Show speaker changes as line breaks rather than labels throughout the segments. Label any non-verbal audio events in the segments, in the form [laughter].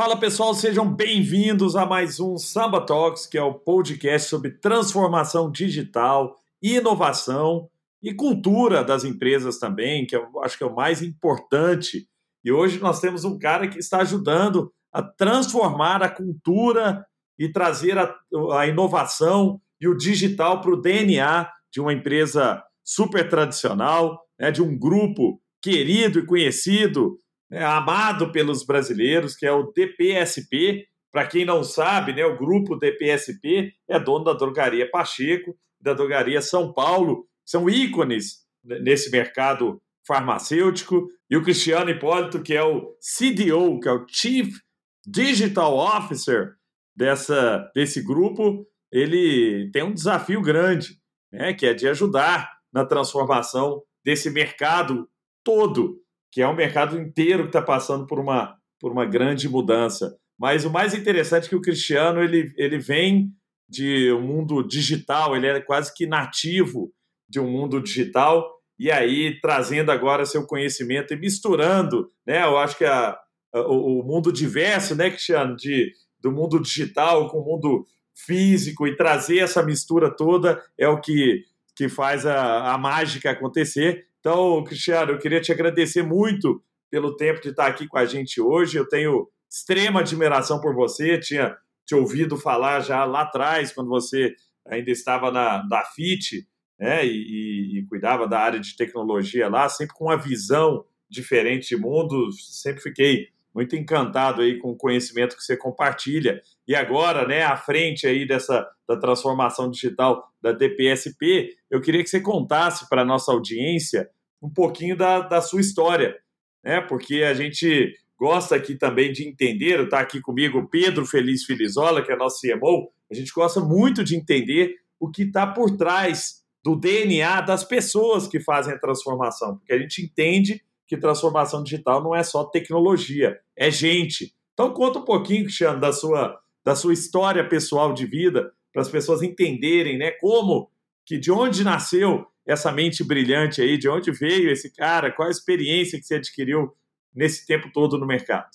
Fala pessoal, sejam bem-vindos a mais um Samba Talks, que é o podcast sobre transformação digital, inovação e cultura das empresas também, que eu acho que é o mais importante. E hoje nós temos um cara que está ajudando a transformar a cultura e trazer a, a inovação e o digital para o DNA de uma empresa super tradicional, né, de um grupo querido e conhecido né, amado pelos brasileiros, que é o DPSP. Para quem não sabe, né, o grupo DPSP é dono da drogaria Pacheco, da drogaria São Paulo, são ícones nesse mercado farmacêutico, e o Cristiano Hipólito, que é o CDO, que é o Chief Digital Officer dessa, desse grupo, ele tem um desafio grande, né, que é de ajudar na transformação desse mercado todo que é um mercado inteiro que está passando por uma, por uma grande mudança. Mas o mais interessante é que o Cristiano ele, ele vem de um mundo digital, ele é quase que nativo de um mundo digital, e aí trazendo agora seu conhecimento e misturando, né? Eu acho que a, a o, mundo diverso, né, Cristiano, de, do mundo digital com o mundo físico e trazer essa mistura toda é o que, que faz a, a mágica acontecer. Então, Cristiano, eu queria te agradecer muito pelo tempo de estar aqui com a gente hoje. Eu tenho extrema admiração por você, tinha te ouvido falar já lá atrás, quando você ainda estava na, FIT, né, e, e, cuidava da área de tecnologia lá, sempre com uma visão diferente de mundo, sempre fiquei muito encantado aí com o conhecimento que você compartilha. E agora, né, à frente aí dessa da transformação digital da DPSP, eu queria que você contasse para a nossa audiência um pouquinho da, da sua história, né? Porque a gente gosta aqui também de entender, está aqui comigo Pedro Feliz Filizola, que é nosso CMO, a gente gosta muito de entender o que está por trás do DNA das pessoas que fazem a transformação, porque a gente entende que transformação digital não é só tecnologia, é gente. Então conta um pouquinho, Cristiano, da sua, da sua história pessoal de vida, para as pessoas entenderem né, como, que de onde nasceu essa mente brilhante aí, de onde veio esse cara, qual a experiência que você adquiriu nesse tempo todo no mercado.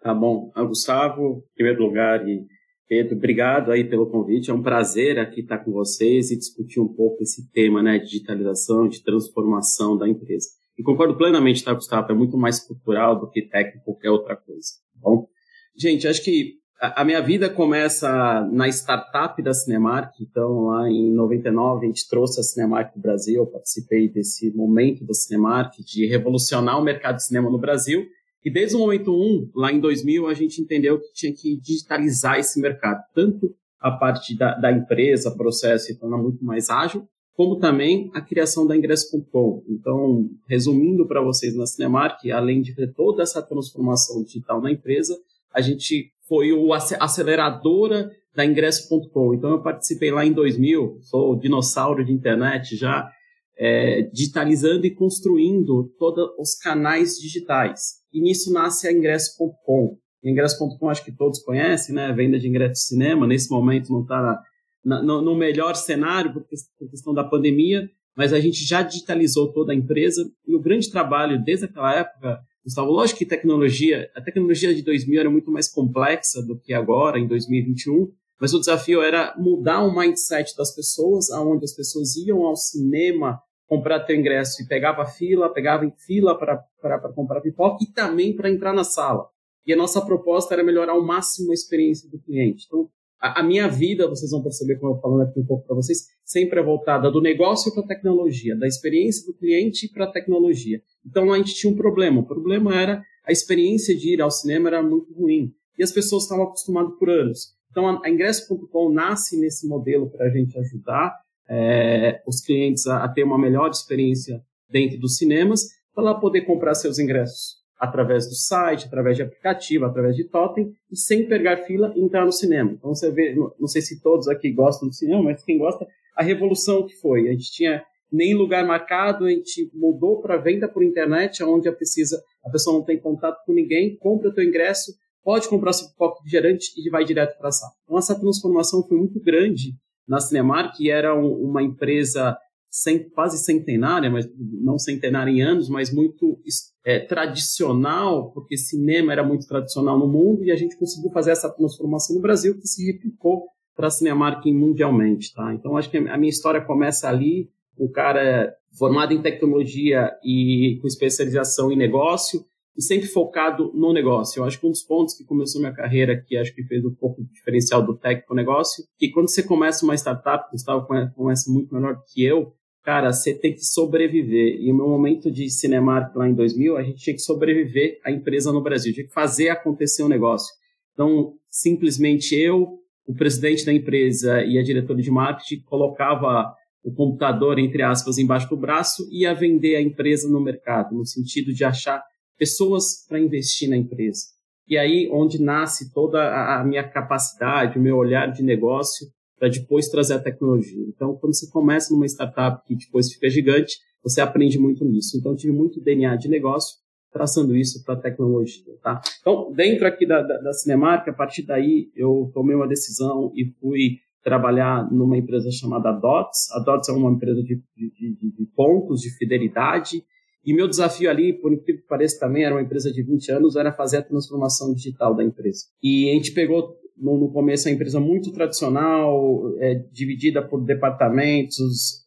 Tá bom. Ah, Gustavo, em primeiro lugar, e Pedro, obrigado aí pelo convite. É um prazer aqui estar com vocês e discutir um pouco esse tema, né, de digitalização, de transformação da empresa. E concordo plenamente, tá, Gustavo? É muito mais cultural do que técnico, qualquer outra coisa. Tá bom, gente, acho que a minha vida começa na startup da Cinemark, então lá em 99 a gente trouxe a Cinemark para o Brasil, eu participei desse momento da Cinemark de revolucionar o mercado de cinema no Brasil, e desde o momento 1, lá em 2000, a gente entendeu que tinha que digitalizar esse mercado, tanto a parte da, da empresa, processo se tornar muito mais ágil, como também a criação da Ingresso.com. Então, resumindo para vocês na Cinemark, além de ter toda essa transformação digital na empresa, a gente foi o aceleradora da ingresso.com. Então eu participei lá em 2000, sou dinossauro de internet já, é, digitalizando e construindo todos os canais digitais. E nisso nasce a ingresso.com. Ingresso.com acho que todos conhecem, né? Venda de ingresso de cinema. Nesse momento não está no melhor cenário por questão da pandemia, mas a gente já digitalizou toda a empresa e o grande trabalho desde aquela época Gustavo, lógico que tecnologia, a tecnologia de 2000 era muito mais complexa do que agora, em 2021, mas o desafio era mudar o mindset das pessoas, aonde as pessoas iam ao cinema comprar teu ingresso e pegava fila, pegava em fila para comprar pipoca e também para entrar na sala. E a nossa proposta era melhorar ao máximo a experiência do cliente. Então, a, a minha vida, vocês vão perceber como eu falando aqui um pouco para vocês, sempre é voltada do negócio para a tecnologia, da experiência do cliente para a tecnologia. Então a gente tinha um problema. O problema era a experiência de ir ao cinema era muito ruim e as pessoas estavam acostumadas por anos. Então a, a Ingresso.com nasce nesse modelo para a gente ajudar é, os clientes a, a, ter uma melhor experiência dentro dos cinemas para lá poder comprar seus ingressos através do site, através de aplicativo, através de totem, e sem pegar fila entrar no cinema. Então você vê, não sei se todos aqui gostam do cinema, mas quem gosta, a revolução que foi. A gente tinha nem lugar marcado, a gente mudou para venda por internet, onde a, precisa, a pessoa não tem contato com ninguém, compra o teu ingresso, pode comprar seu copo refrigerante e vai direto para a sala. Então essa transformação foi muito grande na Cinemark, que era um, uma empresa sem, quase centenária, mas não centenária em anos, mas muito é, tradicional, porque cinema era muito tradicional no mundo e a gente conseguiu fazer essa transformação no Brasil que se replicou para a Cinemark mundialmente, tá? Então acho que a minha história começa ali, o cara formado em tecnologia e com especialização em negócio e sempre focado no negócio. Eu acho que um dos pontos que começou minha carreira, que acho que fez um pouco o diferencial do tech para o negócio, que quando você começa uma startup, Gustavo conhece muito melhor que eu, cara, você tem que sobreviver. E no meu momento de Cinemark lá em 2000, a gente tinha que sobreviver a empresa no Brasil, tinha que fazer acontecer o um negócio. Então, simplesmente eu, o presidente da empresa e a diretora de marketing colocava o computador, entre aspas, embaixo do braço e ia vender a empresa no mercado, no sentido de achar pessoas para investir na empresa. E aí onde nasce toda a minha capacidade, o meu olhar de negócio para depois trazer a tecnologia. Então, quando você começa numa startup que depois fica gigante, você aprende muito nisso. Então, tive muito DNA de negócio traçando isso para a tecnologia, tá? Então, dentro aqui da, da, da a partir daí, eu tomei uma decisão e fui trabalhar numa empresa chamada DOTS. A DOTS é uma empresa de, de, de, de pontos de fidelidade. E meu desafio ali, por incrível que pareça também, era uma empresa de 20 anos, era fazer a transformação digital da empresa. E a gente pegou no, no começo a empresa muito tradicional, é, dividida por departamentos,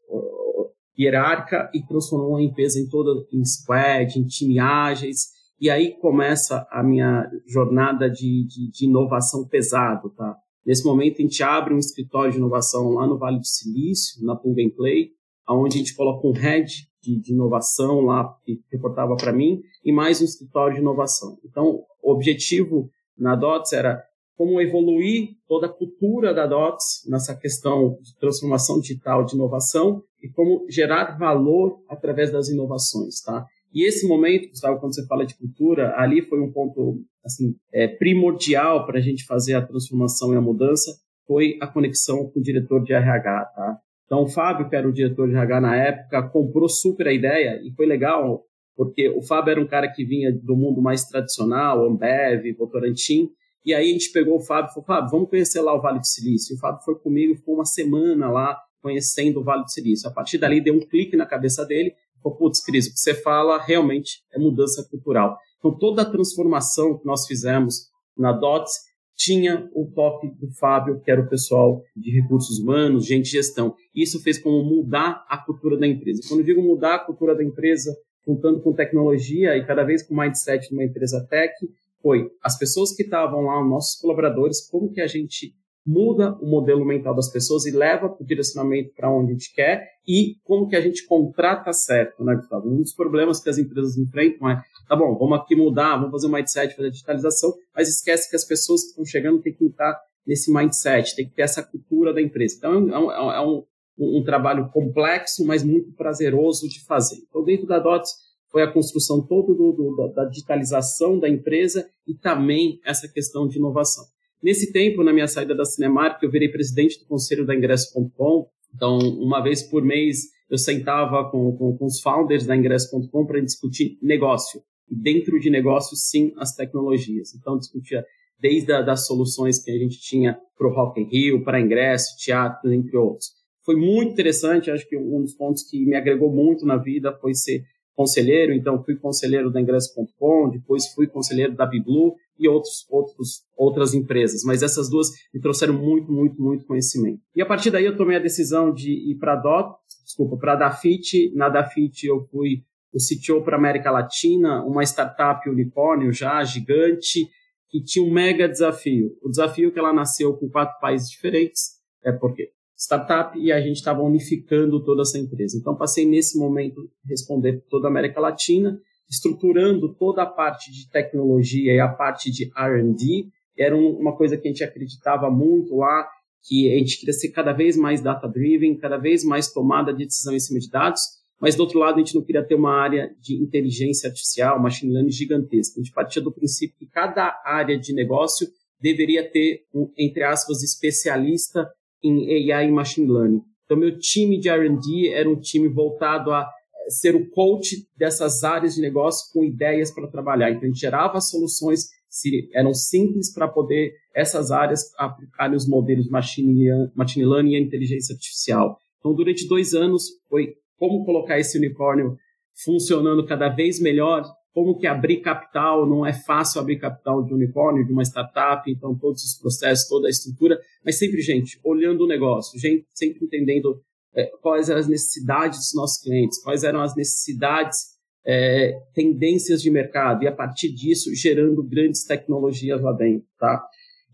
hierárquica, e transformou a empresa em toda em squad, em time ágeis. E aí começa a minha jornada de, de, de inovação pesado, tá? Nesse momento, a gente abre um escritório de inovação lá no Vale do Silício, na Plug and Play, onde a gente coloca um head de, de inovação lá, que reportava para mim, e mais um escritório de inovação. Então, o objetivo na DOTS era como evoluir toda a cultura da DOTS nessa questão de transformação digital, de inovação, e como gerar valor através das inovações, tá? E esse momento, Gustavo, quando você fala de cultura, ali foi um ponto assim é, primordial para a gente fazer a transformação e a mudança, foi a conexão com o diretor de RH, tá? Então, o Fábio, que era o diretor de RH na época, comprou super a ideia e foi legal, porque o Fábio era um cara que vinha do mundo mais tradicional, Ambev, Votorantim, e aí a gente pegou o Fábio e falou, Fábio, vamos conhecer lá o Vale do Silício. E o Fábio foi comigo, ficou uma semana lá conhecendo o Vale do Silício. A partir dali deu um clique na cabeça dele, falou, putz, Cris, o que você fala realmente é mudança cultural. Então toda a transformação que nós fizemos na DOTS tinha o toque do Fábio, que era o pessoal de recursos humanos, gente de gestão. Isso fez como mudar a cultura da empresa. Quando eu digo mudar a cultura da empresa, juntando com tecnologia e cada vez com o mindset de uma empresa tech, foi as pessoas que estavam lá, os nossos colaboradores, como que a gente muda o modelo mental das pessoas e leva o direcionamento para onde a gente quer e como que a gente contrata certo, né, Gustavo? Um dos problemas que as empresas enfrentam é, tá bom, vamos aqui mudar, vamos fazer um mindset, fazer digitalização, mas esquece que as pessoas que estão chegando têm que estar nesse mindset, tem que ter essa cultura da empresa. Então, é é um, um, um trabalho complexo, mas muito prazeroso de fazer. Então, dentro da DOTS, foi a construção toda do, do, da, da digitalização da empresa e também essa questão de inovação. Nesse tempo, na minha saída da Cinemark, eu virei presidente do conselho da Ingresso.com. Então, uma vez por mês, eu sentava com, com, com os founders da Ingresso.com para discutir negócio. E dentro de negócio, sim, as tecnologias. Então, discutia desde a, das soluções que a gente tinha para o Rock in Rio, para ingresso, teatro, entre outros. Foi muito interessante, acho que um dos pontos que me agregou muito na vida foi ser conselheiro, então fui conselheiro da Ingresso.com, depois fui conselheiro da Biblu e outros, outros, outras empresas. Mas essas duas me trouxeram muito, muito, muito conhecimento. E a partir daí eu tomei a decisão de ir para a DOT, desculpa, para a Dafit. Na Dafit eu fui o CTO para América Latina, uma startup unicórnio já gigante, que tinha um mega desafio. O desafio é que ela nasceu com quatro países diferentes, é porque startup e a gente estava unificando toda essa empresa. Então, passei nesse momento responder toda a América Latina, estruturando toda a parte de tecnologia e a parte de R&D. Era uma coisa que a gente acreditava muito lá, que a gente queria ser cada vez mais data-driven, cada vez mais tomada de decisão em cima de dados. mas do outro lado a gente não queria ter uma área de inteligência artificial, machine learning gigantesca. A gente partia do princípio que cada área de negócio deveria ter um, entre aspas, especialista em AI e machine learning. Então, meu time de R&D era um time voltado a eh, ser o coach dessas áreas de negócio com ideias para trabalhar. Então, a gente gerava soluções que eram simples para poder essas áreas aplicarem os modelos machine, machine learning e inteligência artificial. Então, durante dois anos, foi como colocar esse unicórnio funcionando cada vez melhor, como que abrir capital, não é fácil abrir capital de unicórnio, de uma startup, então todos os processos, toda a estrutura, mas sempre, gente, olhando o negócio, gente, sempre entendendo é, quais eram as necessidades dos nossos clientes, quais eram as necessidades, é, tendências de mercado, e a partir disso, gerando grandes tecnologias lá dentro, tá?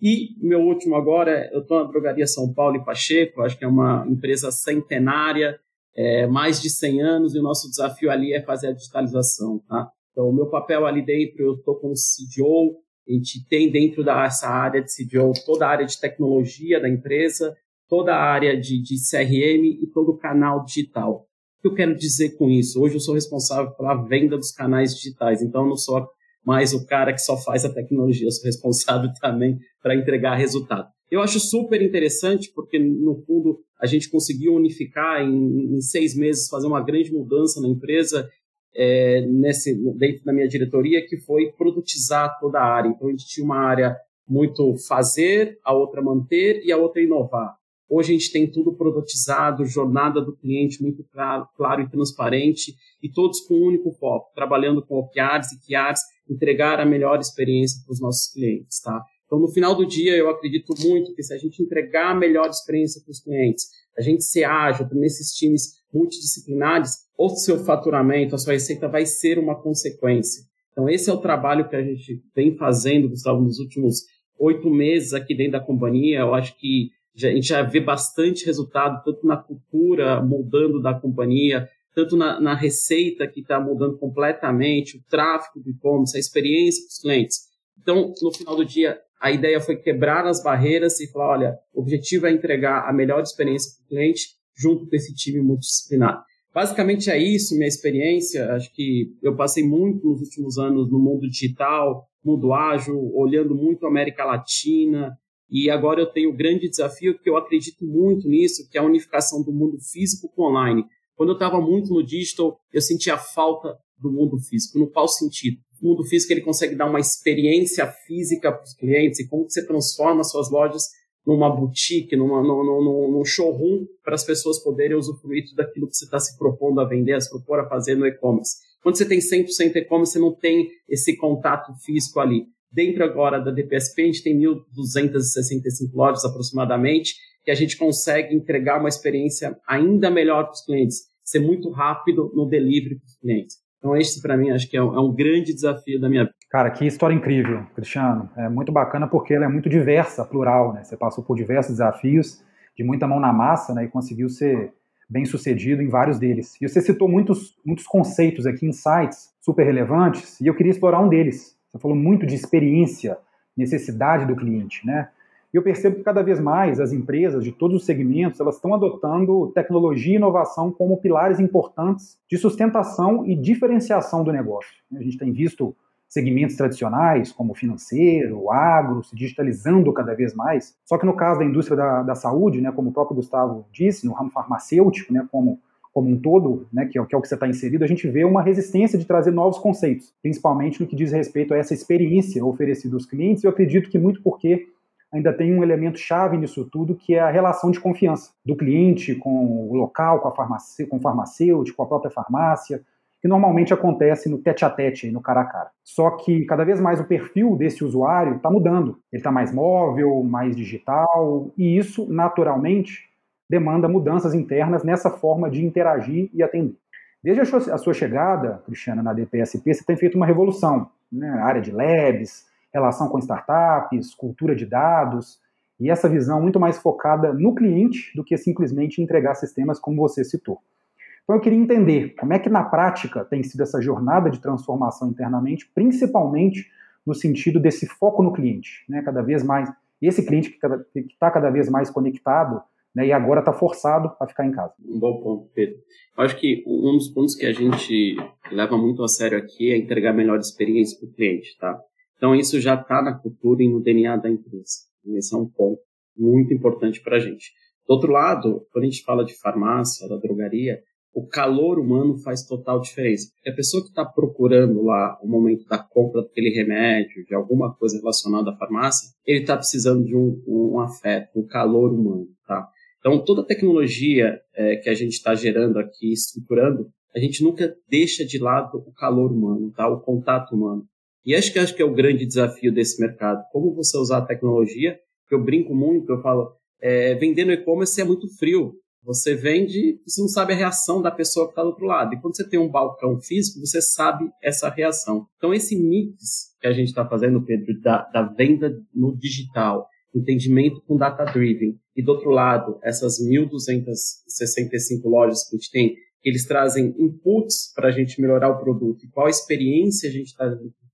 E meu último agora, eu estou na Drogaria São Paulo e Pacheco, acho que é uma empresa centenária, é, mais de 100 anos, e o nosso desafio ali é fazer a digitalização, tá? Então, o meu papel ali dentro, eu estou como CDO, a gente tem dentro dessa área de CDO toda a área de tecnologia da empresa, toda a área de, de CRM e todo o canal digital. O que eu quero dizer com isso? Hoje eu sou responsável pela venda dos canais digitais, então eu não sou mais o cara que só faz a tecnologia, eu sou responsável [laughs] também para entregar resultado. Eu acho super interessante porque, no fundo, a gente conseguiu unificar em, em seis meses, fazer uma grande mudança na empresa é, nesse, dentro da minha diretoria, que foi produtizar toda a área. Então, a gente tinha uma área muito fazer, a outra manter e a outra inovar. Hoje a gente tem tudo produtizado, jornada do cliente muito claro, claro e transparente, e todos com um único foco, trabalhando com OKRs e QRs, entregar a melhor experiência para os nossos clientes, tá? Então, no final do dia, eu acredito muito que se a gente entregar a melhor experiência para os clientes, a gente ser ágil nesses times multidisciplinares, o seu faturamento, a sua receita vai ser uma consequência. Então, esse é o trabalho que a gente vem fazendo, Gustavo, nos últimos oito meses aqui dentro da companhia. Eu acho que a gente já vê bastante resultado, tanto na cultura mudando da companhia, tanto na, na receita que está mudando completamente, o tráfego do e-commerce, a experiência dos clientes. Então, no final do dia, a ideia foi quebrar as barreiras e falar, olha, o objetivo é entregar a melhor experiência para o cliente junto com esse time multidisciplinar. Basicamente é isso, minha experiência. Acho que eu passei muito nos últimos anos no mundo digital, mundo ágil, olhando muito a América Latina. E agora eu tenho o grande desafio, que eu acredito muito nisso, que é a unificação do mundo físico com online. Quando eu estava muito no digital, eu sentia falta do mundo físico. No qual sentido? O mundo físico ele consegue dar uma experiência física para os clientes e como você transforma suas lojas numa boutique, numa, num, num, num showroom, para as pessoas poderem usufruir tudo aquilo que você está se propondo a vender, a se propor a fazer no e-commerce. Quando você tem 100% e-commerce, você não tem esse contato físico ali. Dentro agora da DPSP, a gente tem 1.265 lojas aproximadamente, que a gente consegue entregar uma experiência ainda melhor para os clientes, ser muito rápido no delivery para os clientes. Então, esse, para mim, acho que é um, é um, grande desafio da minha vida.
Cara, que história incrível, Cristiano. É muito bacana porque ela é muito diversa, plural, né? Você passou por diversos desafios, de muita mão na massa, né? E conseguiu ser bem sucedido em vários deles. E você citou muitos, muitos conceitos aqui, insights super relevantes, e eu queria explorar um deles. Você falou muito de experiência, necessidade do cliente, né? E eu percebo que cada vez mais as empresas de todos os segmentos elas estão adotando tecnologia e inovação como pilares importantes de sustentação e diferenciação do negócio. A gente tem visto segmentos tradicionais, como financeiro, agro, se digitalizando cada vez mais. Só que no caso da indústria da, da saúde, né, como o próprio Gustavo disse, no ramo farmacêutico, né, como, como um todo, né, que, é, que é o que você está inserido, a gente vê uma resistência de trazer novos conceitos, principalmente no que diz respeito a essa experiência oferecida aos clientes. Eu acredito que muito porque ainda tem um elemento chave nisso tudo, que é a relação de confiança do cliente com o local, com, a farmácia, com o farmacêutico, com a própria farmácia, que normalmente acontece no tete a tete, no cara a cara. Só que cada vez mais o perfil desse usuário está mudando. Ele está mais móvel, mais digital, e isso, naturalmente, demanda mudanças internas nessa forma de interagir e atender. Desde a sua chegada, Cristiana, na DPSP, você tem feito uma revolução. Né? A área de labs, relação com startups, cultura de dados, e essa visão muito mais focada no cliente do que simplesmente entregar sistemas como você citou. Então eu queria entender como é que na prática tem sido essa jornada de transformação internamente, principalmente no sentido desse foco no cliente, né? Cada vez mais esse cliente que está cada vez mais conectado né, e agora está forçado a ficar em casa.
Um bom ponto, Pedro. Eu acho que um dos pontos que a gente leva muito a sério aqui é entregar a melhor experiência para o cliente, tá? Então isso já está na cultura e no DNA da empresa. Esse é um ponto muito importante para a gente. Do outro lado, quando a gente fala de farmácia, da drogaria, o calor humano faz total diferença. Porque a pessoa que está procurando lá o momento da compra daquele remédio, de alguma coisa relacionada à farmácia, ele está precisando de um, um, afeto, um calor humano, tá? Então, toda a tecnologia é, que a gente está gerando aqui, estruturando, a gente nunca deixa de lado o calor humano, tá? O contato humano. E acho que acho que é o grande desafio desse mercado. Como você usar a tecnologia? Que eu brinco muito, eu falo, é, vender no e-commerce é muito frio. Você vende, você não sabe a reação da pessoa que está do outro lado. E quando você tem um balcão físico, você sabe essa reação. Então, esse mix que a gente está fazendo, Pedro, da, da venda no digital, entendimento com data-driven, e do outro lado, essas 1.265 lojas que a gente tem, eles trazem inputs para a gente melhorar o produto e qual experiência a gente está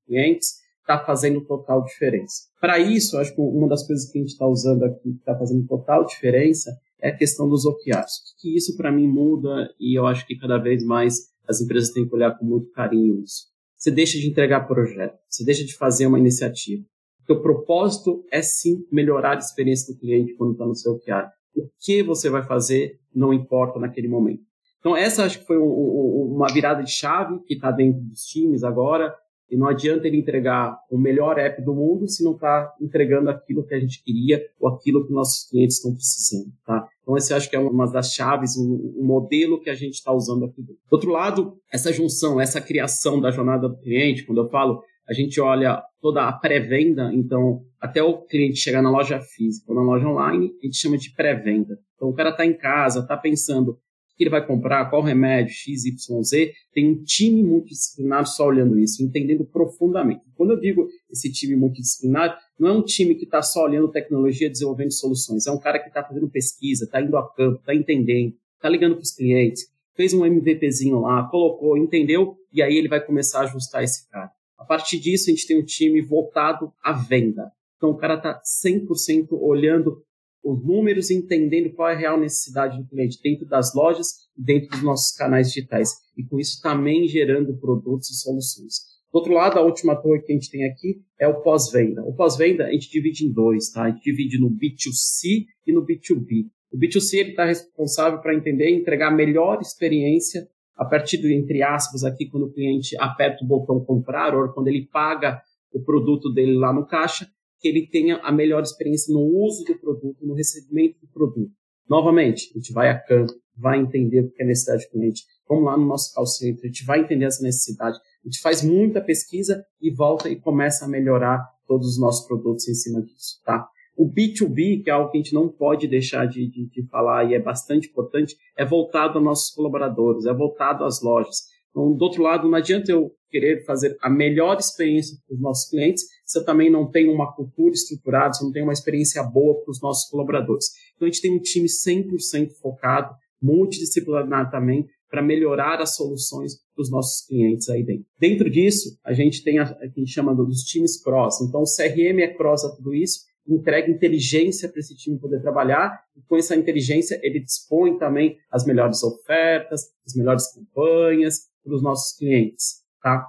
clientes, está fazendo total diferença. Para isso, acho que uma das coisas que a gente está usando aqui, que está fazendo total diferença, é a questão dos OKRs. Que isso para mim muda e eu acho que cada vez mais as empresas têm que olhar com muito carinho isso. Você deixa de entregar projeto, você deixa de fazer uma iniciativa. O propósito é sim melhorar a experiência do cliente quando está no seu OKR. O que você vai fazer não importa naquele momento. Então essa acho que foi um, um, uma virada de chave que está dentro dos times agora. E não adianta ele entregar o melhor app do mundo se não está entregando aquilo que a gente queria ou aquilo que nossos clientes estão precisando, tá? Então, esse acho que é uma das chaves, um, um modelo que a gente está usando aqui. Do outro lado, essa junção, essa criação da jornada do cliente, quando eu falo, a gente olha toda a pré-venda, então, até o cliente chegar na loja física ou na loja online, a gente chama de pré-venda. Então, o cara está em casa, está pensando, que ele vai comprar, qual remédio, X, Y, Z, tem um time multidisciplinar só olhando isso, entendendo profundamente. Quando eu digo esse time multidisciplinar, não é um time que está só olhando tecnologia, desenvolvendo soluções, é um cara que está fazendo pesquisa, está indo a campo, está entendendo, está ligando para os clientes, fez um MVPzinho lá, colocou, entendeu, e aí ele vai começar a ajustar esse cara. A partir disso, a gente tem um time voltado à venda. Então, o cara está 100% olhando os números, entendendo qual é a real necessidade do cliente dentro das lojas, dentro dos nossos canais digitais. E com isso também gerando produtos e soluções. Do outro lado, a última torre que a gente tem aqui é o pós-venda. O pós-venda a gente divide em dois, tá? A gente divide no B2C e no B2B. O B2C ele está responsável para entender e entregar a melhor experiência a partir do, entre aspas, aqui, quando o cliente aperta o botão comprar, ou quando ele paga o produto dele lá no caixa, que ele tenha a melhor experiência no uso do produto, no recebimento do produto. Novamente, a gente vai a campo, vai entender o que é necessidade do cliente. Vamos lá no nosso call center, a gente vai entender essa necessidade. A gente faz muita pesquisa e volta e começa a melhorar todos os nossos produtos em cima disso, tá? O B2B, que é algo que a gente não pode deixar de, de, de falar e é bastante importante, é voltado aos nossos colaboradores, é voltado às lojas. Então, do outro lado, não adianta eu querer fazer a melhor experiência para os nossos clientes se eu também não tenho uma cultura estruturada, se eu não tenho uma experiência boa para os nossos colaboradores. Então, a gente tem um time 100% focado, multidisciplinar também, para melhorar as soluções para os nossos clientes aí dentro. Dentro disso, a gente tem a, que a gente chama dos times cross. Então, o CRM é cross a tudo isso, entrega inteligência para esse time poder trabalhar, e com essa inteligência ele dispõe também as melhores ofertas, as melhores campanhas para os nossos clientes, tá?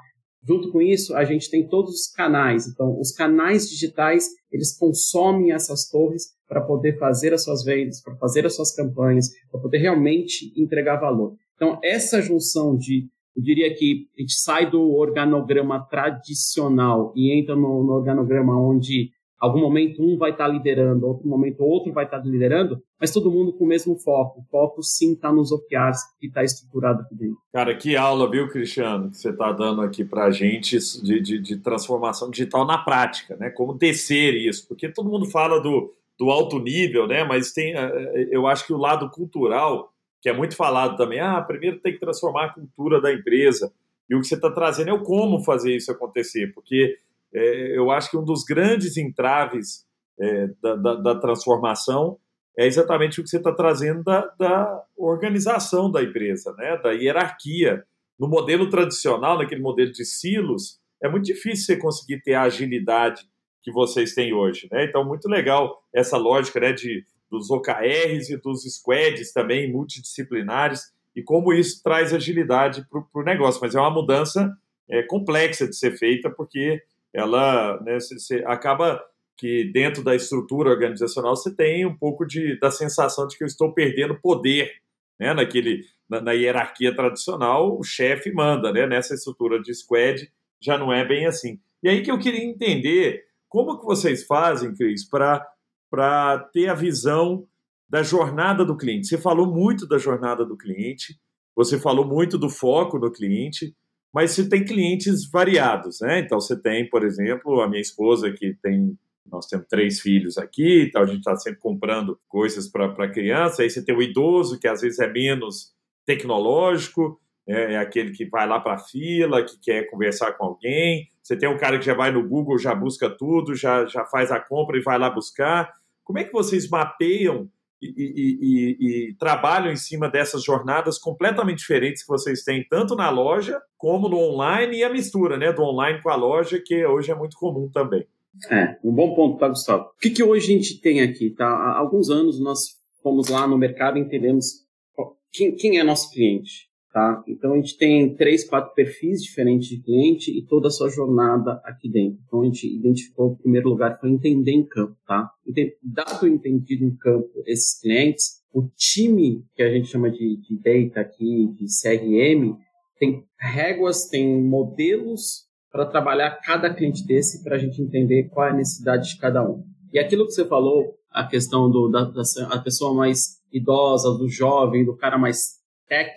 Junto com isso, a gente tem todos os canais. Então, os canais digitais, eles consomem essas torres para poder fazer as suas vendas, para fazer as suas campanhas, para poder realmente entregar valor. Então, essa junção de, eu diria que a gente sai do organograma tradicional e entra no, no organograma onde algum momento um vai estar tá liderando, outro momento outro vai estar tá liderando, mas todo mundo com o mesmo foco. O foco sim está nos OKRs que está estruturado aqui dentro.
Cara, que aula, viu, Cristiano, que você está dando aqui para a gente de, de, de, transformação digital na prática, né? Como descer isso, porque todo mundo fala do, do alto nível, né? Mas tem, eh, eh, eu acho que o lado cultural, que é muito falado também, ah, primeiro tem que transformar a cultura da empresa. E o que você está trazendo é o como fazer isso acontecer, porque é, eu acho que um dos grandes entraves é, da, da, da, transformação é exatamente o que você está trazendo da, da, organização da empresa, né? da hierarquia. No modelo tradicional, naquele modelo de silos, é muito difícil você conseguir ter a agilidade que vocês têm hoje. Né? Então, muito legal essa lógica né, de, dos OKRs e dos squads também multidisciplinares e como isso traz agilidade para o negócio. Mas é uma mudança é, complexa de ser feita porque ela né, acaba que dentro da estrutura organizacional você tem um pouco de, da sensação de que eu estou perdendo poder né, naquele, na, na hierarquia tradicional, o chefe manda, né, nessa estrutura de squad já não é bem assim. E aí que eu queria entender como que vocês fazem, Cris, para ter a visão da jornada do cliente. Você falou muito da jornada do cliente, você falou muito do foco no cliente, mas você tem clientes variados, né? Então você tem, por exemplo, a minha esposa que tem nós temos três filhos aqui, então a gente está sempre comprando coisas para criança. Aí você tem o idoso, que às vezes é menos tecnológico, é, é aquele que vai lá para a fila, que quer conversar com alguém. Você tem um cara que já vai no Google, já busca tudo, já, já faz a compra e vai lá buscar. Como é que vocês mapeiam e, e, e, trabalham em cima dessas jornadas completamente diferentes que vocês têm, tanto na loja como no online e a mistura né, do online com a loja, que hoje é muito comum também.
É, um bom ponto, tá, Gustavo? O que, que hoje a gente tem aqui? Tá? Há alguns anos nós fomos lá no mercado e entendemos quem, quem é nosso cliente. Tá? Então a gente tem três, quatro perfis diferentes de cliente e toda a sua jornada aqui dentro. Então a gente identificou, em primeiro lugar, foi entender em campo. Tá? Dado o entendido em campo esses clientes, o time que a gente chama de, de data aqui, de CRM, tem réguas, tem modelos para trabalhar cada cliente desse para a gente entender qual é a necessidade de cada um. E aquilo que você falou, a questão do, da, da a pessoa mais idosa, do jovem, do cara mais tech,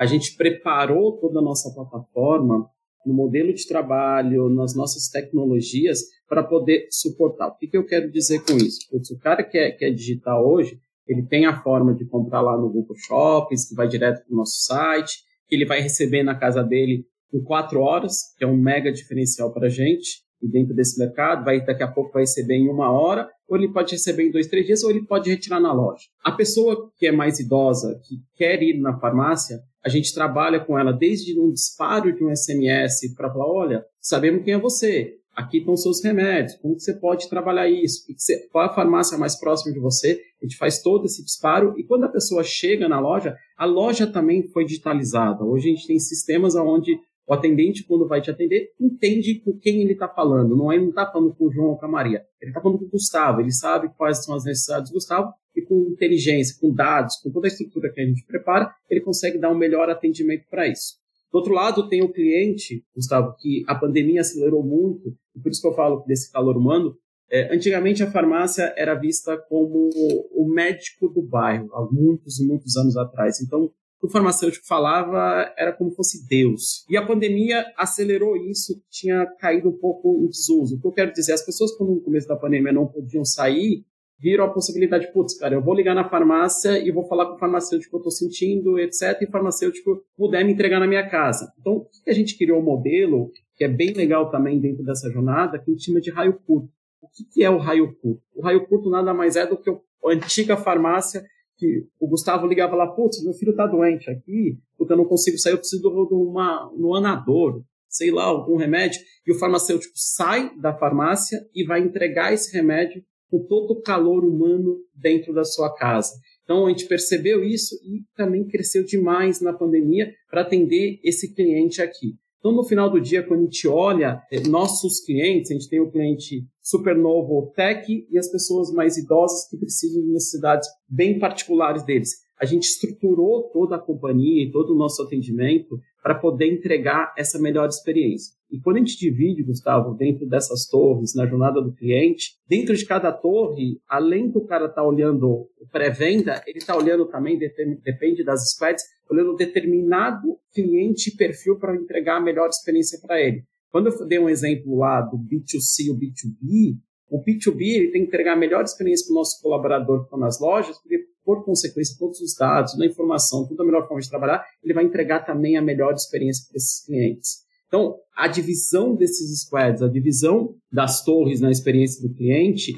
a gente preparou toda a nossa plataforma no modelo de trabalho, nas nossas tecnologias, para poder suportar. O que, que eu quero dizer com isso? Porque o cara que é, que é digital hoje, ele tem a forma de comprar lá no Google Shopping, que vai direto para o nosso site, que ele vai receber na casa dele em quatro horas, que é um mega diferencial para a gente, e dentro desse mercado, vai daqui a pouco vai receber em uma hora, ou ele pode receber em dois, três dias, ou ele pode retirar na loja. A pessoa que é mais idosa, que quer ir na farmácia, a gente trabalha com ela desde um disparo de um SMS para falar, olha, sabemos quem é você, aqui estão seus remédios, como você pode trabalhar isso, qual é a farmácia mais próxima de você, a gente faz todo esse disparo, e quando a pessoa chega na loja, a loja também foi digitalizada. Hoje a gente tem sistemas onde o atendente, quando vai te atender, entende com quem ele está falando. Não é, não está falando com o João ou com a Maria. Ele está falando com o Gustavo. Ele sabe quais são as necessidades do Gustavo e com inteligência, com dados, com toda a estrutura que a gente prepara, ele consegue dar um melhor atendimento para isso. Do outro lado, tem o cliente, Gustavo, que a pandemia acelerou muito, e por isso que eu falo desse calor humano. É, antigamente, a farmácia era vista como o médico do bairro, há muitos e muitos anos atrás. Então, que o farmacêutico falava era como fosse Deus. E a pandemia acelerou isso, tinha caído um pouco em desuso. O que eu quero dizer, as pessoas, quando no começo da pandemia não podiam sair, viram a possibilidade, putz, cara, eu vou ligar na farmácia e vou falar com o farmacêutico que eu estou sentindo, etc., e o farmacêutico puder me entregar na minha casa. Então, o que a gente criou um modelo, que é bem legal também dentro dessa jornada, que a gente chama de raio curto. O que é o raio curto? O raio curto nada mais é do que a antiga farmácia que o Gustavo ligava lá, putz, meu filho tá doente aqui, porque eu não consigo sair, eu preciso de uma, no anador, sei lá, algum remédio, e o farmacêutico sai da farmácia e vai entregar esse remédio com todo o calor humano dentro da sua casa. Então, a gente percebeu isso e também cresceu demais na pandemia para atender esse cliente aqui. Então, no final do dia, quando a gente olha eh, nossos clientes, a gente tem o cliente super novo tech e as pessoas mais idosas que precisam de necessidades bem particulares deles. A gente estruturou toda a companhia e todo o nosso atendimento para poder entregar essa melhor experiência. E quando a gente divide, Gustavo, dentro dessas torres, na jornada do cliente, dentro de cada torre, além do cara estar tá olhando pré-venda, ele está olhando também, depende das squads, olhando determinado cliente e perfil para entregar a melhor experiência para ele. Quando eu dei um exemplo lá do B2C e o B2B, o B2B ele tem que entregar a melhor experiência para o nosso colaborador que está nas lojas, porque, por consequência, todos os dados, toda a informação, toda a melhor forma de trabalhar, ele vai entregar também a melhor experiência para esses clientes. Então, a divisão desses squads, a divisão das torres na experiência do cliente,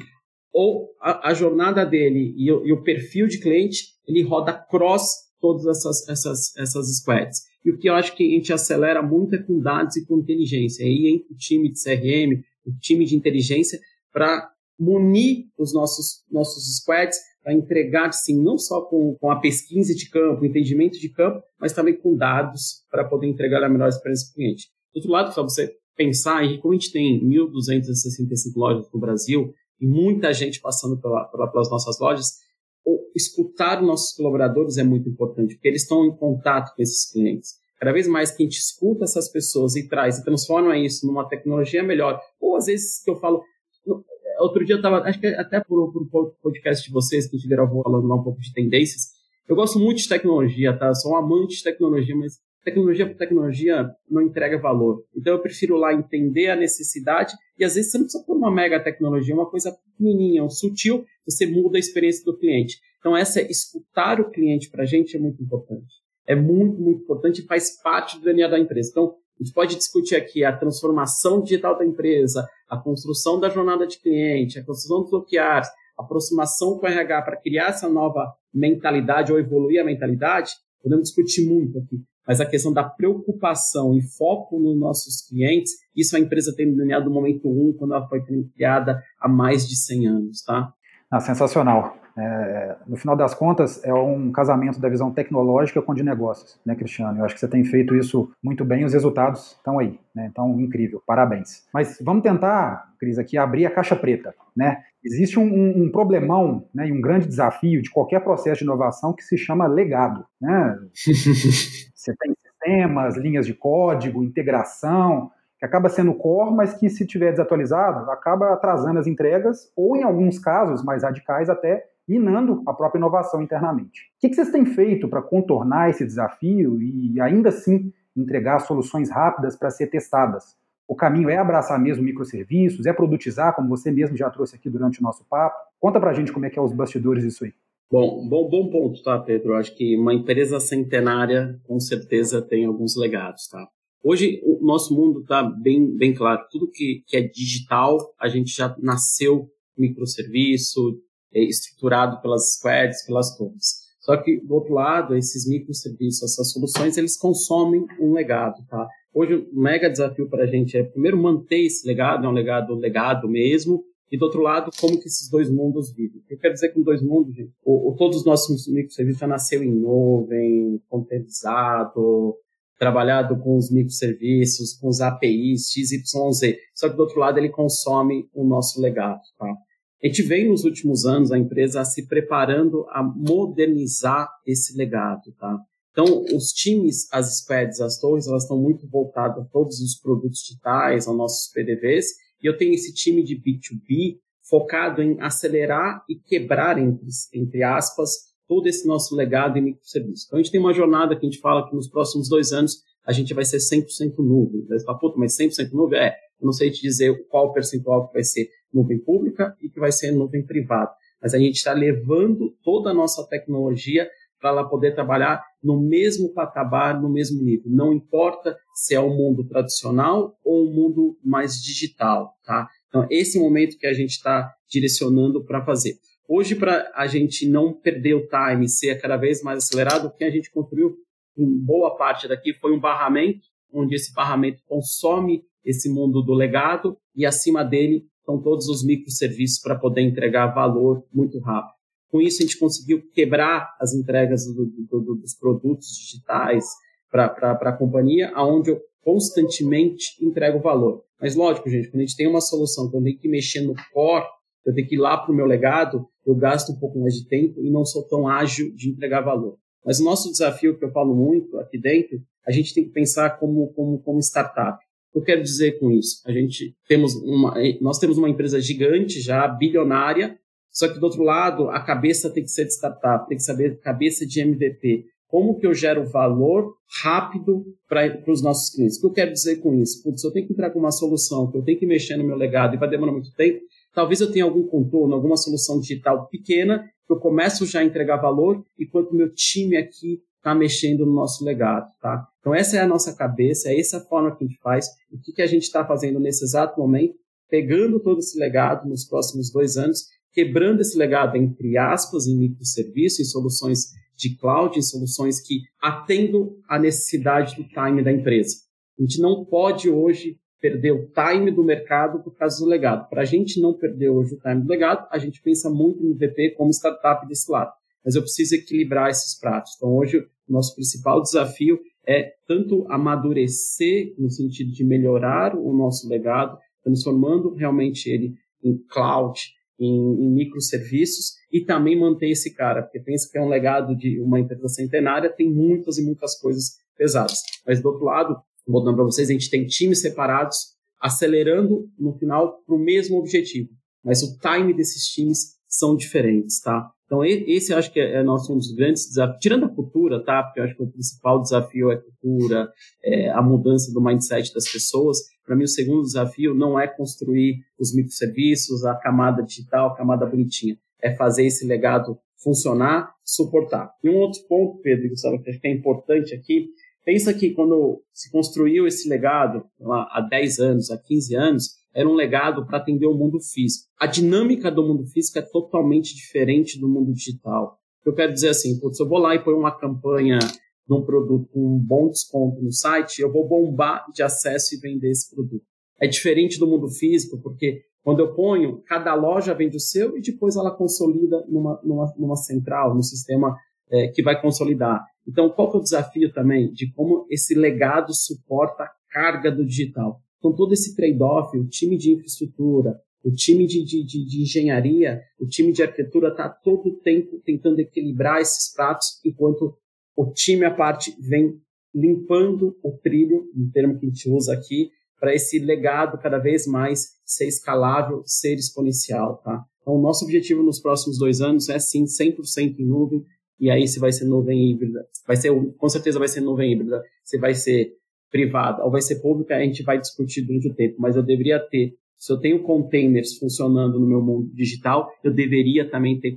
ou a, a jornada dele e o, e o, perfil de cliente, ele roda cross todas essas, essas, essas squads. E o que eu acho que a gente acelera muito é com dados e com inteligência. Aí entra o time de CRM, o time de inteligência, para munir os nossos, nossos squads para entregar, sim, não só com, com a pesquisa de campo, entendimento de campo, mas também com dados para poder entregar a melhor experiência para o cliente. Do outro lado, para você pensar, e como a gente tem 1.265 lojas no Brasil e muita gente passando pela, pela, pelas nossas lojas, escutar os nossos colaboradores é muito importante, porque eles estão em contato com esses clientes. Cada vez mais que a gente escuta essas pessoas e traz e transforma isso numa tecnologia melhor, ou às vezes que eu falo, outro dia eu estava, acho que até por, por podcast de vocês que a gente gravou falando um pouco de tendências, eu gosto muito de tecnologia, tá? Sou um amante de tecnologia, mas tecnologia por tecnologia não entrega valor. Então eu prefiro lá entender a necessidade e às vezes você não precisa pôr uma mega tecnologia, uma coisa pequenininha, um sutil, você muda a experiência do cliente. Então essa escutar o cliente para a gente é muito importante. É muito, muito importante e faz parte do DNA da empresa. Então a gente pode discutir aqui a transformação digital da empresa, a construção da jornada de cliente, a construção dos OKRs, aproximação com o RH para criar essa nova mentalidade ou evoluir a mentalidade, podemos discutir muito aqui. Mas a questão da preocupação e foco nos nossos clientes, isso a empresa tem delineado no momento 1, quando ela foi criada há mais de 100 anos, tá?
Ah, sensacional. É, no final das contas, é um casamento da visão tecnológica com de negócios, né, Cristiano? Eu acho que você tem feito isso muito bem, os resultados estão aí, né? Então, incrível, parabéns. Mas vamos tentar, Cris, aqui abrir a caixa preta, né? Existe um, um, problemão né, e um grande desafio de qualquer processo de inovação que se chama legado, né? [laughs] você tem sistemas, linhas de código, integração, que acaba sendo core, mas que se tiver desatualizado, acaba atrasando as entregas ou, em alguns casos mais radicais, até minando a própria inovação internamente. O que vocês têm feito para contornar esse desafio e ainda assim entregar soluções rápidas para ser testadas? O caminho é abraçar mesmo microserviços, é produtizar, como você mesmo já trouxe aqui durante o nosso papo. Conta para a gente como é que é os bastidores disso aí.
Bom, bom, bom ponto, tá, Pedro? Acho que uma empresa centenária com certeza tem alguns legados, tá? Hoje o nosso mundo está bem, bem claro. Tudo que, que é digital, a gente já nasceu microserviço, estruturado pelas squads, pelas torres. Só que, do outro lado, esses microserviços, essas soluções, eles consomem um legado, tá? Hoje, o mega desafio para a gente é, primeiro, manter esse legado, é um legado legado mesmo, e do outro lado, como que esses dois mundos vivem. Eu quero dizer com dois mundos, gente, o, o, todos os nossos microserviços já nasceu em nuvem, containerizado, trabalhado com os microserviços, com os APIs, XYZ. Só que do outro lado, ele consome o nosso legado, tá? A gente vem nos últimos anos a empresa se preparando a modernizar esse legado, tá? Então, os times, as squads, as torres, elas estão muito voltadas a todos os produtos digitais, aos nossos PDVs, e eu tenho esse time de B2B focado em acelerar e quebrar, entre, entre aspas, todo esse nosso legado em microserviços. Então, a gente tem uma jornada que a gente fala que nos próximos dois anos a gente vai ser 100% nuvem. Você fala, puta, mas 100% nuvem? É, eu não sei te dizer qual percentual que vai ser nuvem pública e que vai ser nuvem privada. Mas a gente está levando toda a nossa tecnologia para ela poder trabalhar no mesmo patamar, no mesmo nível. Não importa se é o um mundo tradicional ou um mundo mais digital, tá? Então, esse é o momento que a gente está direcionando para fazer. Hoje, para a gente não perder o time, ser cada vez mais acelerado, o que a gente construiu em boa parte daqui foi um barramento, onde esse barramento consome esse mundo do legado e acima dele estão todos os microserviços para poder entregar valor muito rápido. Com isso, a gente conseguiu quebrar as entregas do, do, dos produtos digitais para a companhia, aonde eu constantemente entrego valor. Mas lógico, gente, quando a gente tem uma solução, quando eu tenho que mexer no core, eu tenho que ir lá para o meu legado, eu gasto um pouco mais de tempo e não sou tão ágil de entregar valor. Mas o nosso desafio, que eu falo muito aqui dentro, a gente tem que pensar como, como, como startup. Eu quero dizer com isso? A gente temos uma, nós temos uma empresa gigante já, bilionária, só que do outro lado, a cabeça tem que ser de startup, tem que saber cabeça de MVP. Como que eu gero valor rápido para os nossos clientes? O que eu quero dizer com isso? Putz, se eu tenho que entrar com uma solução, que eu tenho que mexer no meu legado e vai demorar muito tempo, talvez eu tenha algum contorno, alguma solução digital pequena, que eu começo já a entregar valor, enquanto meu time aqui está mexendo no nosso legado, tá? Então essa é a nossa cabeça, é essa forma que a gente faz. O que, que a gente está fazendo nesse exato momento? Pegando todo esse legado nos próximos dois anos, quebrando esse legado entre aspas em microserviços, em soluções de cloud, em soluções que atendam a necessidade do time da empresa. A gente não pode hoje perder o time do mercado por causa do legado. Para a gente não perder hoje o time do legado, a gente pensa muito no VP como startup desse lado. Mas eu preciso equilibrar esses pratos. Então, hoje, o nosso principal desafio é tanto amadurecer no sentido de melhorar o nosso legado, transformando realmente ele em cloud, em, em microserviços e também manter esse cara, porque pensa que é um legado de uma empresa centenária, tem muitas e muitas coisas pesadas. Mas do outro lado, voltando para vocês, a gente tem times separados acelerando no final para o mesmo objetivo, mas o time desses times são diferentes, tá? Então, esse acho que é, é nosso, um dos grandes desafios, tirando a cultura, tá? Porque eu acho que o principal desafio é a cultura, é a mudança do mindset das pessoas. Para mim, o segundo desafio não é construir os microserviços, a camada digital, a camada bonitinha. É fazer esse legado funcionar, suportar. E um outro ponto, Pedro, que eu acho que é importante aqui, pensa que quando se construiu esse legado, lá, há 10 anos, há 15 anos, era um legado para atender o mundo físico. A dinâmica do mundo físico é totalmente diferente do mundo digital. Eu quero dizer assim, se eu vou lá e ponho uma campanha de um produto com um bom desconto no site, eu vou bombar de acesso e vender esse produto. É diferente do mundo físico, porque quando eu ponho, cada loja vende o seu e depois ela consolida numa, numa, numa central, no sistema é, que vai consolidar. Então, qual que é o desafio também de como esse legado suporta a carga do digital? Então, todo esse trade-off, o time de infraestrutura, o time de, de, de, de engenharia, o time de arquitetura está todo o tempo tentando equilibrar esses pratos, enquanto o time à parte vem limpando o trilho, um termo que a gente usa aqui, para esse legado cada vez mais ser escalável, ser exponencial, tá? Então, o nosso objetivo nos próximos dois anos é, sim, 100% em nuvem, e aí se vai ser nuvem híbrida, vai ser, com certeza vai ser nuvem híbrida, se vai ser privada ou vai ser pública, a gente vai discutir durante o tempo, mas eu deveria ter, se eu tenho containers funcionando no meu mundo digital, eu deveria também ter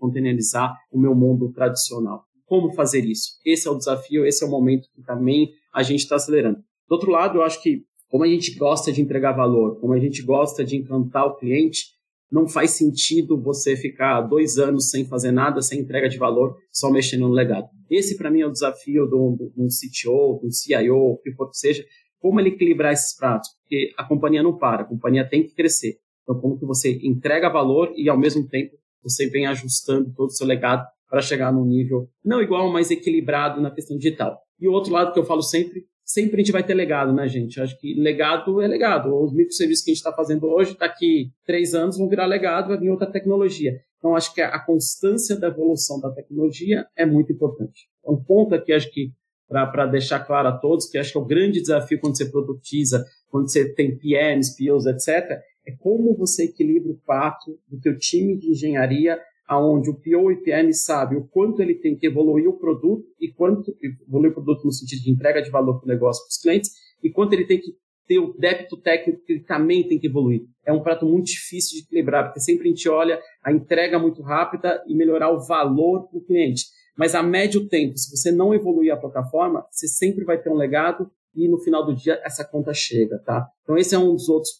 containerizar o meu mundo tradicional. Como fazer isso? Esse é o desafio, esse é o momento que também a gente está acelerando. Do outro lado, eu acho que como a gente gosta de entregar valor, como a gente gosta de encantar o cliente, não faz sentido você ficar dois anos sem fazer nada, sem entrega de valor, só mexendo no legado. Esse, para mim, é o desafio de um CTO, de um CIO, o que for que seja, como ele equilibrar esses pratos, porque a companhia não para, a companhia tem que crescer. Então, como que você entrega valor e, ao mesmo tempo, você vem ajustando todo o seu legado para chegar num nível não igual, mas equilibrado na questão digital. E o outro lado que eu falo sempre sempre a gente vai ter legado, né, gente? Acho que legado é legado. Os microserviços que a gente está fazendo hoje, daqui três anos, vão virar legado, vai vir outra tecnologia. Então, acho que a constância da evolução da tecnologia é muito importante. É um ponto aqui, acho que, para deixar claro a todos, que acho que é o grande desafio quando você produtiza, quando você tem PMs, POs, etc., é como você equilibra o pato do teu time de engenharia aonde o PO e PM sabe o quanto ele tem que evoluir o produto e quanto evoluir o produto no sentido de entrega de valor para o negócio para os clientes e quanto ele tem que ter o débito técnico que ele também tem que evoluir. É um prato muito difícil de equilibrar, porque sempre a gente olha a entrega muito rápida e melhorar o valor para o cliente. Mas a médio tempo, se você não evoluir a plataforma, você sempre vai ter um legado e no final do dia essa conta chega, tá? Então esse é um dos outros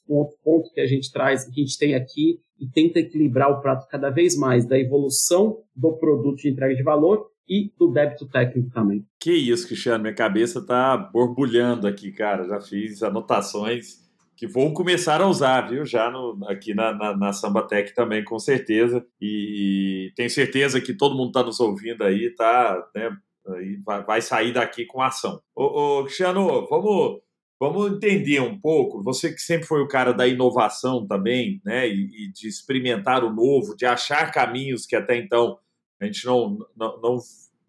pontos que a gente traz, que a gente tem aqui e tenta equilibrar o prato cada vez mais da evolução do produto de entrega de valor e do débito técnico também.
Que isso, Cristiano, minha cabeça tá borbulhando aqui, cara. Já fiz anotações que vou começar a usar, viu? Já no, aqui na, na, na também, com certeza. E tenho certeza que todo mundo está nos ouvindo aí, tá? Né, aí vai, vai, sair daqui com ação. Ô, ô Cristiano, vamos Vamos entender um pouco, você que sempre foi o cara da inovação também, né, e, e, de experimentar o novo, de achar caminhos que até então a gente não, não, não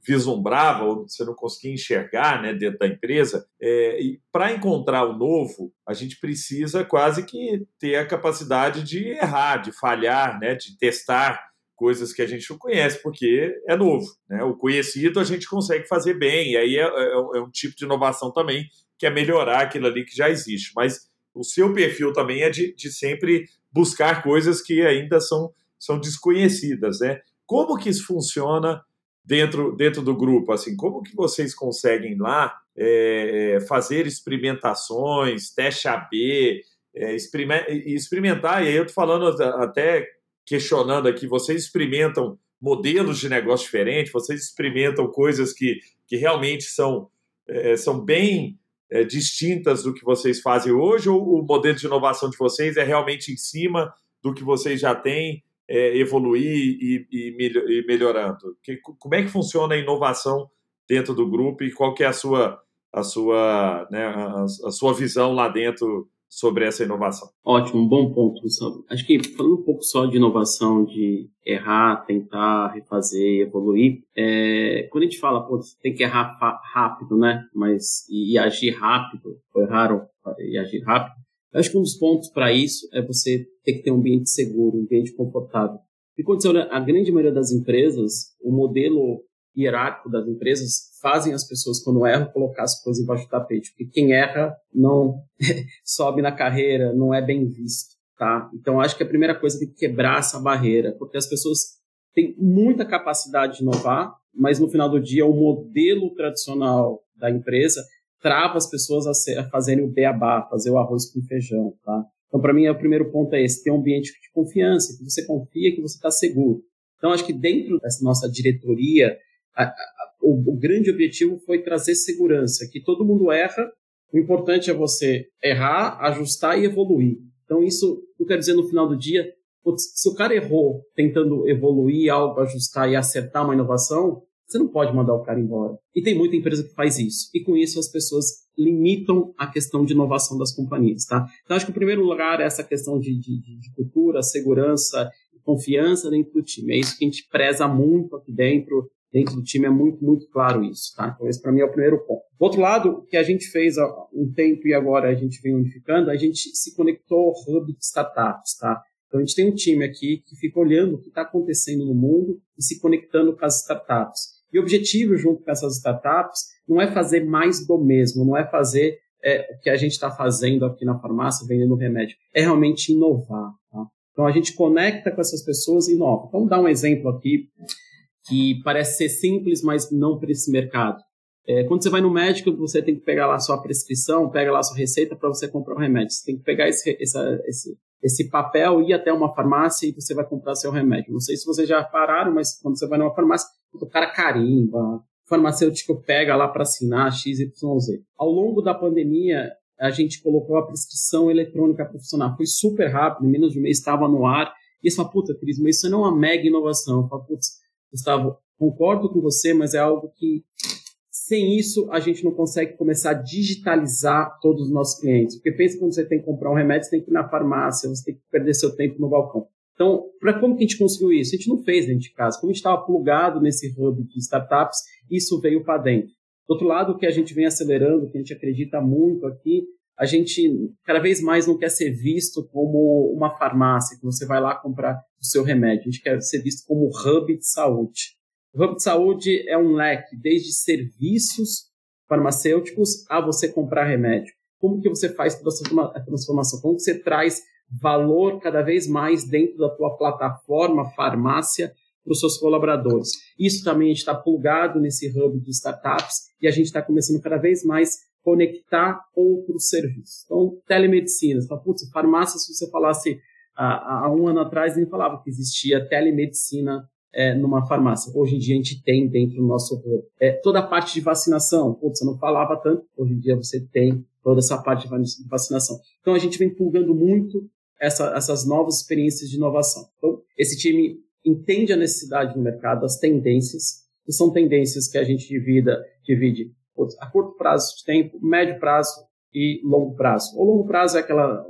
vislumbrava ou você não conseguia enxergar né, dentro da empresa. É, e para encontrar o novo, a gente precisa quase que ter a capacidade de errar, de falhar, né, de testar coisas que a gente não conhece, porque é novo. Né? O conhecido a gente consegue fazer bem, e aí é, é, é um tipo de inovação também que é melhorar aquilo ali que já existe. Mas o seu perfil também é de, de sempre buscar coisas que ainda são, são desconhecidas, né? Como que isso funciona dentro, dentro do grupo? Assim, como que vocês conseguem lá é, fazer experimentações, teste AB, é, experimentar, e aí eu estou falando até questionando aqui, vocês experimentam modelos de negócio diferentes, vocês experimentam coisas que, que realmente são, é, são bem é, distintas do que vocês fazem hoje, ou o modelo de inovação de vocês é realmente em cima do que vocês já têm, é, evoluir e, e, e melhorando? Que, como é que funciona a inovação dentro do grupo e qual que é a sua, a sua, né, a, a sua visão lá dentro sobre essa inovação.
Ótimo, bom ponto, Gustavo. Acho que falando um pouco só de inovação, de errar, tentar, refazer, evoluir, é, quando a gente fala, pô, tem que errar rápido, né? Mas e, e agir rápido, ou errar e agir rápido. acho que um dos pontos para isso é você ter que ter um ambiente seguro, um ambiente confortável. E quando você olha a grande maioria das empresas, o modelo hierárquico das empresas fazem as pessoas, quando erram, colocar as coisas embaixo do tapete. Porque quem erra não [laughs] sobe na carreira, não é bem visto. Tá? Então, acho que a primeira coisa é quebrar essa barreira, porque as pessoas têm muita capacidade de inovar, mas no final do dia, o modelo tradicional da empresa trava as pessoas a, ser, a fazerem o beabá, fazer o arroz com feijão. Tá? Então, para mim, o primeiro ponto é esse: ter um ambiente de confiança, que você confia, que você está seguro. Então, acho que dentro dessa nossa diretoria, a, a, o, o, grande objetivo foi trazer segurança, que todo mundo erra, o importante é você errar, ajustar e evoluir. Então, isso, eu quero dizer, no final do dia, se o cara errou tentando evoluir algo, ajustar e acertar uma inovação, você não pode mandar o cara embora. E tem muita empresa que faz isso. E com isso as pessoas limitam a questão de inovação das companhias, tá? Então acho que o primeiro lugar é essa questão de, de, de cultura, segurança, confiança dentro do time. É isso que a gente preza muito aqui dentro dentro do time é muito, muito claro isso, tá? Então esse para mim é o primeiro ponto. Do outro lado, que a gente fez há um tempo e agora a gente vem unificando, a gente se conectou ao hub de startups, tá? Então a gente tem um time aqui que fica olhando o que está acontecendo no mundo e se conectando com as startups. E o objetivo junto com essas startups não é fazer mais do mesmo, não é fazer é, o que a gente está fazendo aqui na farmácia, vendendo remédio, é realmente inovar. Tá? Então a gente conecta com essas pessoas e inova. Vamos dar um exemplo aqui que parece ser simples, mas não para esse mercado. É, quando você vai no médico, você tem que pegar lá sua prescrição, pega lá sua receita para você comprar o remédio. Você tem que pegar esse, essa, esse, esse papel, ir até uma farmácia e você vai comprar seu remédio. Não sei se vocês já pararam, mas quando você vai numa farmácia, o cara carimba, o farmacêutico pega lá para assinar XYZ. Ao longo da pandemia, a gente colocou a prescrição eletrônica profissional. Foi super rápido, em menos de um mês estava no ar. E você fala, puta, Cris, mas isso não é uma mega inovação. Eu falo, putz, Gustavo, concordo com você, mas é algo que sem isso a gente não consegue começar a digitalizar todos os nossos clientes. Porque pensa quando você tem que comprar um remédio, você tem que ir na farmácia, você tem que perder seu tempo no balcão. Então, para como que a gente conseguiu isso? A gente não fez dentro de casa. Como a gente estava plugado nesse hub de startups, isso veio para dentro. Do outro lado, o que a gente vem acelerando, que a gente acredita muito aqui, a gente cada vez mais não quer ser visto como uma farmácia, que você vai lá comprar o seu remédio. A gente quer ser visto como hub de saúde. O hub de saúde é um leque desde serviços farmacêuticos a você comprar remédio. Como que você faz toda essa transformação? Como você traz valor cada vez mais dentro da tua plataforma farmácia para os seus colaboradores? Isso também a gente está plugado nesse hub de startups e a gente está começando cada vez mais conectar outros serviços. Então, telemedicina. Você fala, putz, farmácia, se você falasse há, há um ano atrás, nem falava que existia telemedicina é, numa farmácia. Hoje em dia a gente tem dentro do nosso é, toda a parte de vacinação. Putz, você não falava tanto, hoje em dia você tem toda essa parte de vacinação. Então a gente vem pulgando muito essa, essas novas experiências de inovação. Então, esse time entende a necessidade do mercado, as tendências, que são tendências que a gente divide, divide a curto prazo de tempo, médio prazo e longo prazo. O longo prazo é aquela,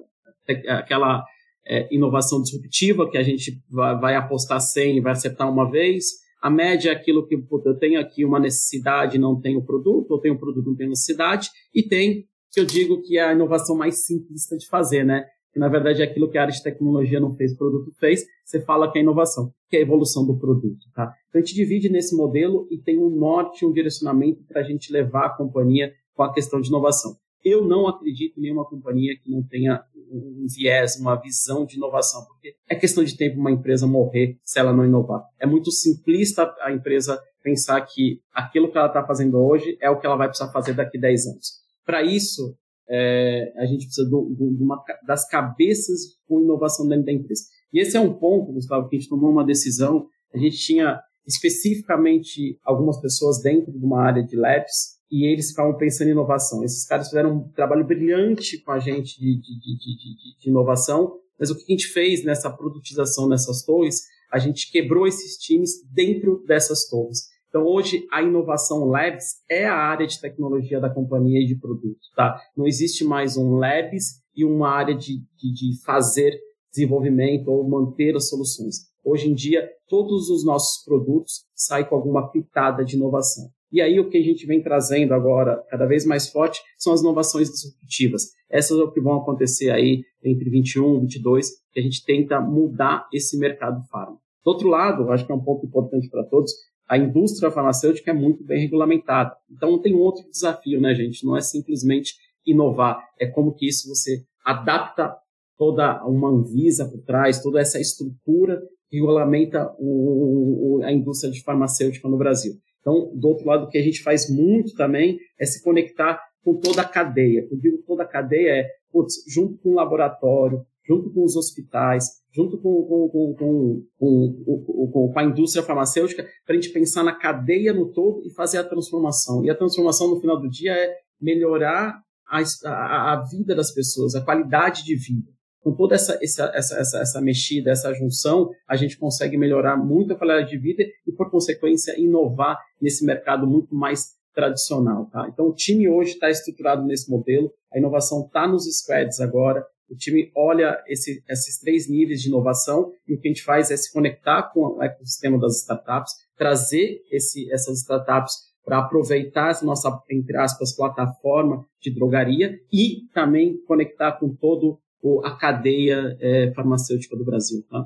é aquela é, inovação disruptiva que a gente vai, vai apostar 100 e vai acertar uma vez. A média é aquilo que eu tenho aqui uma necessidade não tenho produto, ou tenho produto não tenho necessidade, e tem que eu digo que é a inovação mais simplista de fazer, né? Que na verdade é aquilo que a área de tecnologia não fez, o produto fez, você fala que é inovação, que é a evolução do produto. Tá? Então a gente divide nesse modelo e tem um norte, um direcionamento para a gente levar a companhia com a questão de inovação. Eu não acredito em nenhuma companhia que não tenha um viés, uma visão de inovação, porque é questão de tempo uma empresa morrer se ela não inovar. É muito simplista a empresa pensar que aquilo que ela está fazendo hoje é o que ela vai precisar fazer daqui a 10 anos. Para isso, é, a gente precisa do, do, uma, das cabeças com inovação dentro da empresa. E esse é um ponto, Gustavo, que a gente tomou uma decisão. A gente tinha especificamente algumas pessoas dentro de uma área de labs e eles ficavam pensando em inovação. Esses caras fizeram um trabalho brilhante com a gente de, de, de, de inovação, mas o que a gente fez nessa produtização nessas torres, a gente quebrou esses times dentro dessas torres. Então, hoje, a inovação Labs é a área de tecnologia da companhia e de produto. Tá? Não existe mais um Labs e uma área de, de, de fazer desenvolvimento ou manter as soluções. Hoje em dia, todos os nossos produtos saem com alguma pitada de inovação. E aí, o que a gente vem trazendo agora, cada vez mais forte, são as inovações disruptivas. Essas é o que vão acontecer aí entre 21 e 22, que a gente tenta mudar esse mercado farma. Do outro lado, acho que é um ponto importante para todos, a indústria farmacêutica é muito bem regulamentada. Então tem outro desafio, né, gente? Não é simplesmente inovar, é como que isso você adapta toda uma Anvisa por trás, toda essa estrutura que regulamenta o, o, a indústria de farmacêutica no Brasil. Então, do outro lado, o que a gente faz muito também é se conectar com toda a cadeia. Quando digo toda a cadeia é, putz, junto com o laboratório, junto com os hospitais, junto com, com, com, com a indústria farmacêutica, para a gente pensar na cadeia no todo e fazer a transformação. E a transformação, no final do dia, é melhorar a, a, a vida das pessoas, a qualidade de vida. Com toda essa, essa, essa, essa, mexida, essa junção, a gente consegue melhorar muito a qualidade de vida e, por consequência, inovar nesse mercado muito mais tradicional. Tá? Então, o time hoje está estruturado nesse modelo, a inovação está nos squads agora, o time olha esse, esses três níveis de inovação e o que a gente faz é se conectar com o ecossistema das startups, trazer esse, essas startups para aproveitar essa nossa, entre aspas, plataforma de drogaria e também conectar com todo a cadeia é, farmacêutica do Brasil. Tá?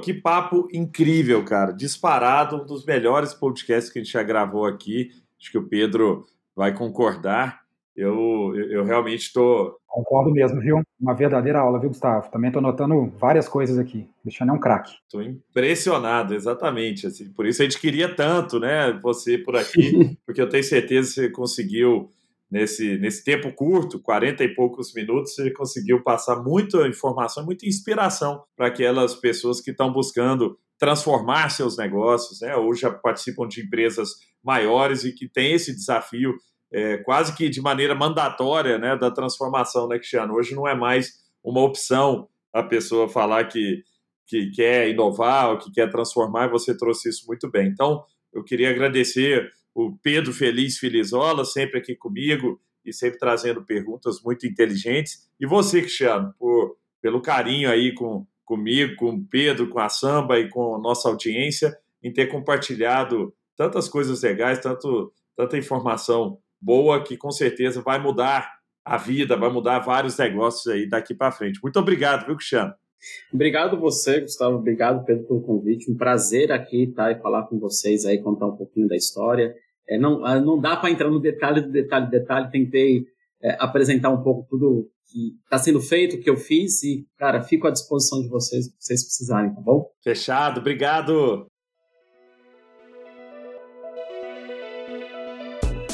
Que papo incrível, cara. Disparado, um dos melhores podcasts que a gente já gravou aqui. Acho que o Pedro vai concordar eu, eu realmente estou.
Concordo mesmo, viu? Uma verdadeira aula, viu, Gustavo? Também estou notando várias coisas aqui. Cristiano é um craque.
Estou impressionado, exatamente. Assim, por isso a gente queria tanto, né? Você por aqui, [laughs] porque eu tenho certeza que você conseguiu, nesse, nesse tempo curto, 40 e poucos minutos, você conseguiu passar muita informação, muita inspiração para aquelas pessoas que estão buscando transformar seus negócios, né? Ou já participam de empresas maiores e que têm esse desafio é, quase que de maneira mandatória né, da transformação, né, Cristiano? Hoje não é mais uma opção a pessoa falar que, que quer inovar ou que quer transformar, e você trouxe isso muito bem. Então, eu queria agradecer o Pedro Feliz Felizola, sempre aqui comigo e sempre trazendo perguntas muito inteligentes. E você, Cristiano, por, pelo carinho aí com, comigo, com o Pedro, com a Samba e com a nossa audiência, em ter compartilhado tantas coisas legais, tanto, tanta informação boa que com certeza vai mudar a vida, vai mudar vários negócios aí daqui para frente. Muito obrigado, viu, Cristiano?
Obrigado você, Gustavo. Obrigado, Pedro, pelo convite. Um prazer aqui estar e falar com vocês aí, contar um pouquinho da história. É, não, ah, não dá para entrar no detalhe do detalhe do detalhe. Tentei é, apresentar um pouco tudo que está sendo feito, o que eu fiz e, cara, fico à disposição de vocês, se vocês precisarem, tá bom?
Fechado. Obrigado.